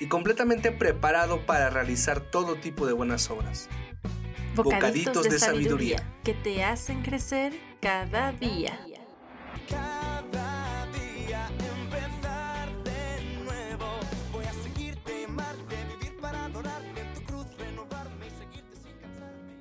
y completamente preparado para realizar todo tipo de buenas obras. Bocaditos, de, sabiduría que te hacen crecer cada día. Cada día empezar de nuevo. Voy a seguirte, amarte, vivir para adorarte en tu cruz, renovarme y seguirte sin cansarme.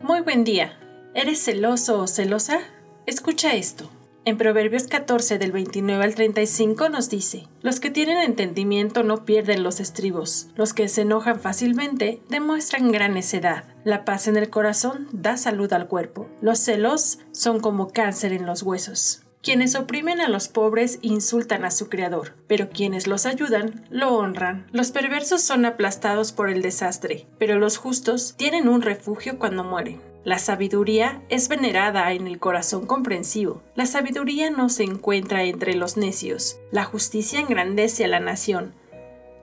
Muy buen día. ¿Eres celoso o celosa? Escucha esto. En Proverbios 14 del 29 al 35 nos dice, Los que tienen entendimiento no pierden los estribos, los que se enojan fácilmente demuestran gran necedad. La paz en el corazón da salud al cuerpo. Los celos son como cáncer en los huesos. Quienes oprimen a los pobres insultan a su Creador, pero quienes los ayudan lo honran. Los perversos son aplastados por el desastre, pero los justos tienen un refugio cuando mueren. La sabiduría es venerada en el corazón comprensivo. La sabiduría no se encuentra entre los necios. La justicia engrandece a la nación.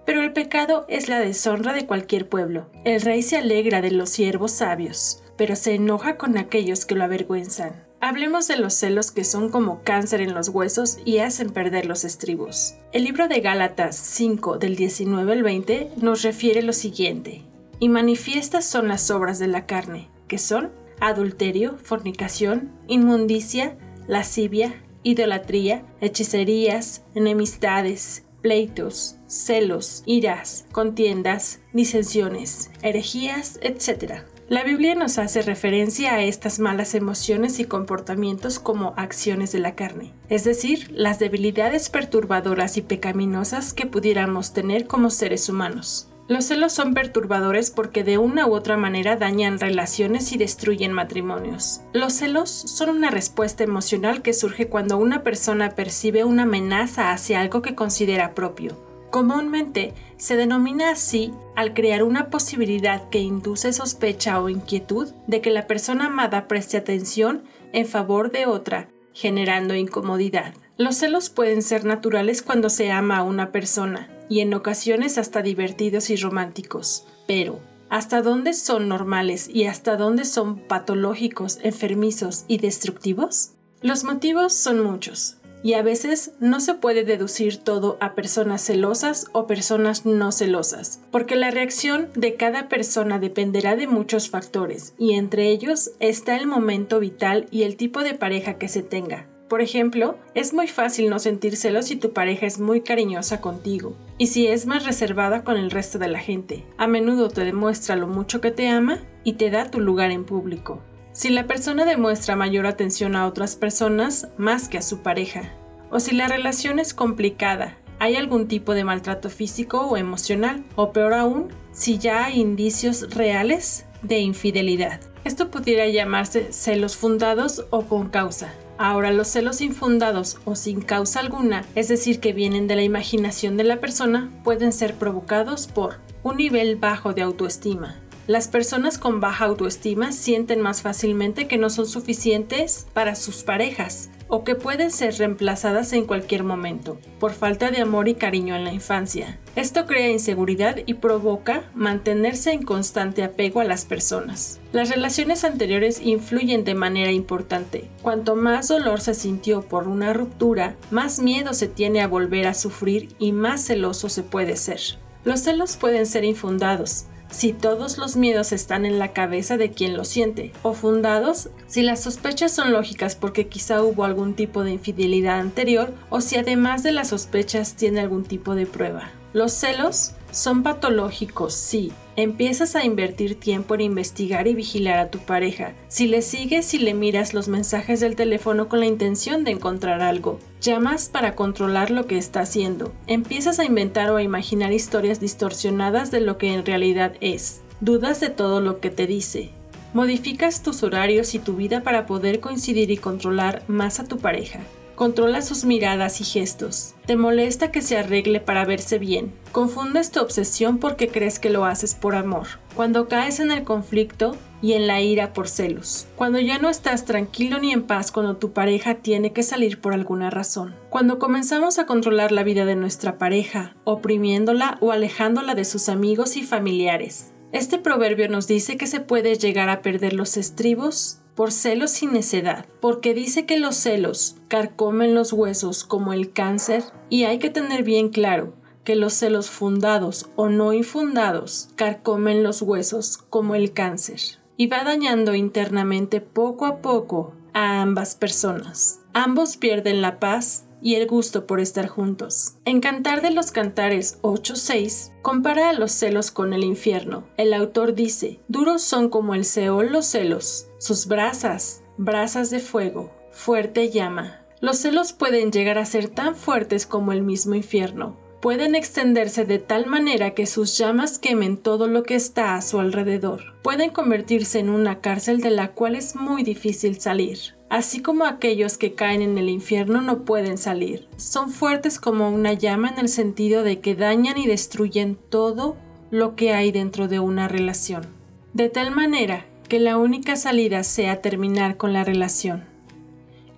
Pero el pecado es la deshonra de cualquier pueblo. El rey se alegra de los siervos sabios, pero se enoja con aquellos que lo avergüenzan. Hablemos de los celos que son como cáncer en los huesos y hacen perder los estribos. El libro de Gálatas 5 del 19 al 20 nos refiere lo siguiente. Y manifiestas son las obras de la carne, que son adulterio, fornicación, inmundicia, lascivia, idolatría, hechicerías, enemistades, pleitos, celos, iras, contiendas, disensiones, herejías, etc. La Biblia nos hace referencia a estas malas emociones y comportamientos como acciones de la carne, es decir, las debilidades perturbadoras y pecaminosas que pudiéramos tener como seres humanos. Los celos son perturbadores porque de una u otra manera dañan relaciones y destruyen matrimonios. Los celos son una respuesta emocional que surge cuando una persona percibe una amenaza hacia algo que considera propio. Comúnmente se denomina así al crear una posibilidad que induce sospecha o inquietud de que la persona amada preste atención en favor de otra, generando incomodidad. Los celos pueden ser naturales cuando se ama a una persona, y en ocasiones hasta divertidos y románticos. Pero, ¿hasta dónde son normales y hasta dónde son patológicos, enfermizos y destructivos? Los motivos son muchos, y a veces no se puede deducir todo a personas celosas o personas no celosas, porque la reacción de cada persona dependerá de muchos factores, y entre ellos está el momento vital y el tipo de pareja que se tenga. Por ejemplo, es muy fácil no sentir celos si tu pareja es muy cariñosa contigo y si es más reservada con el resto de la gente. A menudo te demuestra lo mucho que te ama y te da tu lugar en público. Si la persona demuestra mayor atención a otras personas más que a su pareja, o si la relación es complicada, hay algún tipo de maltrato físico o emocional, o peor aún, si ya hay indicios reales de infidelidad. Esto pudiera llamarse celos fundados o con causa. Ahora, los celos infundados o sin causa alguna, es decir, que vienen de la imaginación de la persona, pueden ser provocados por un nivel bajo de autoestima. Las personas con baja autoestima sienten más fácilmente que no son suficientes para sus parejas o que pueden ser reemplazadas en cualquier momento, por falta de amor y cariño en la infancia. Esto crea inseguridad y provoca mantenerse en constante apego a las personas. Las relaciones anteriores influyen de manera importante. Cuanto más dolor se sintió por una ruptura, más miedo se tiene a volver a sufrir y más celoso se puede ser. Los celos pueden ser infundados, si todos los miedos están en la cabeza de quien lo siente, o fundados si las sospechas son lógicas porque quizá hubo algún tipo de infidelidad anterior, o si además de las sospechas tiene algún tipo de prueba. Los celos son patológicos, sí. Empiezas a invertir tiempo en investigar y vigilar a tu pareja. Si le sigues y le miras los mensajes del teléfono con la intención de encontrar algo. Llamas para controlar lo que está haciendo. Empiezas a inventar o a imaginar historias distorsionadas de lo que en realidad es. Dudas de todo lo que te dice. Modificas tus horarios y tu vida para poder coincidir y controlar más a tu pareja. Controla sus miradas y gestos. Te molesta que se arregle para verse bien. Confundes tu obsesión porque crees que lo haces por amor. Cuando caes en el conflicto y en la ira por celos. Cuando ya no estás tranquilo ni en paz cuando tu pareja tiene que salir por alguna razón. Cuando comenzamos a controlar la vida de nuestra pareja, oprimiéndola o alejándola de sus amigos y familiares. Este proverbio nos dice que se puede llegar a perder los estribos por celos y necedad, porque dice que los celos carcomen los huesos como el cáncer y hay que tener bien claro que los celos fundados o no infundados carcomen los huesos como el cáncer y va dañando internamente poco a poco a ambas personas. Ambos pierden la paz y el gusto por estar juntos. En Cantar de los Cantares 8.6 compara a los celos con el infierno. El autor dice, duros son como el Seol los celos, sus brasas, brasas de fuego, fuerte llama. Los celos pueden llegar a ser tan fuertes como el mismo infierno. Pueden extenderse de tal manera que sus llamas quemen todo lo que está a su alrededor. Pueden convertirse en una cárcel de la cual es muy difícil salir así como aquellos que caen en el infierno no pueden salir. Son fuertes como una llama en el sentido de que dañan y destruyen todo lo que hay dentro de una relación, de tal manera que la única salida sea terminar con la relación.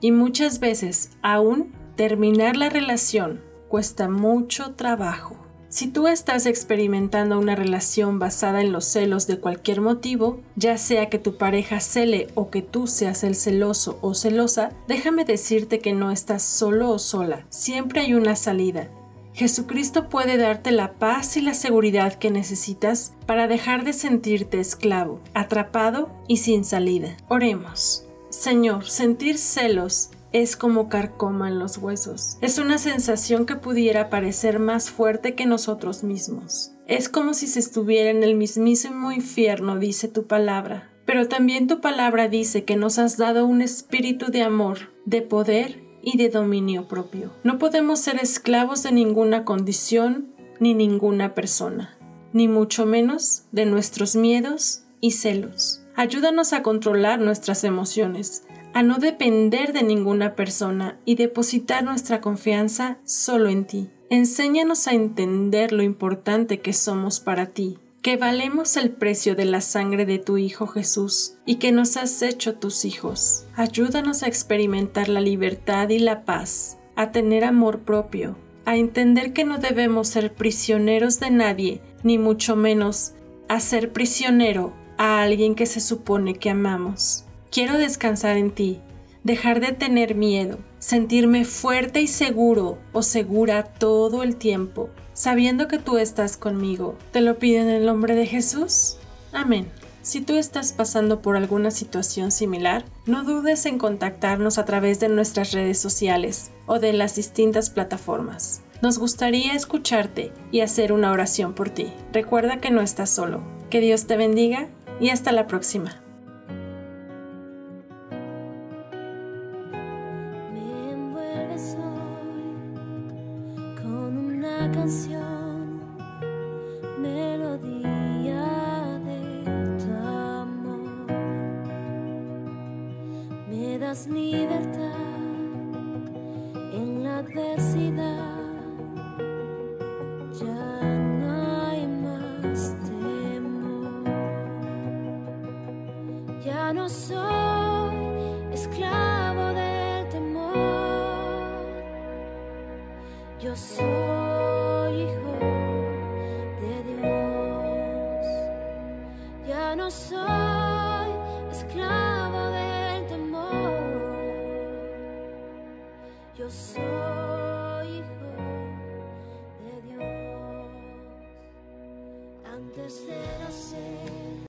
Y muchas veces, aún, terminar la relación cuesta mucho trabajo. Si tú estás experimentando una relación basada en los celos de cualquier motivo, ya sea que tu pareja cele o que tú seas el celoso o celosa, déjame decirte que no estás solo o sola, siempre hay una salida. Jesucristo puede darte la paz y la seguridad que necesitas para dejar de sentirte esclavo, atrapado y sin salida. Oremos. Señor, sentir celos es como carcoma en los huesos. Es una sensación que pudiera parecer más fuerte que nosotros mismos. Es como si se estuviera en el mismísimo infierno, dice tu palabra. Pero también tu palabra dice que nos has dado un espíritu de amor, de poder y de dominio propio. No podemos ser esclavos de ninguna condición ni ninguna persona, ni mucho menos de nuestros miedos y celos. Ayúdanos a controlar nuestras emociones, a no depender de ninguna persona y depositar nuestra confianza solo en ti. Enséñanos a entender lo importante que somos para ti, que valemos el precio de la sangre de tu Hijo Jesús y que nos has hecho tus hijos. Ayúdanos a experimentar la libertad y la paz, a tener amor propio, a entender que no debemos ser prisioneros de nadie, ni mucho menos a ser prisionero a alguien que se supone que amamos. Quiero descansar en ti, dejar de tener miedo, sentirme fuerte y seguro o segura todo el tiempo, sabiendo que tú estás conmigo. Te lo pido en el nombre de Jesús. Amén. Si tú estás pasando por alguna situación similar, no dudes en contactarnos a través de nuestras redes sociales o de las distintas plataformas. Nos gustaría escucharte y hacer una oración por ti. Recuerda que no estás solo. Que Dios te bendiga y hasta la próxima. Canción, soy esclavo del temor. Yo soy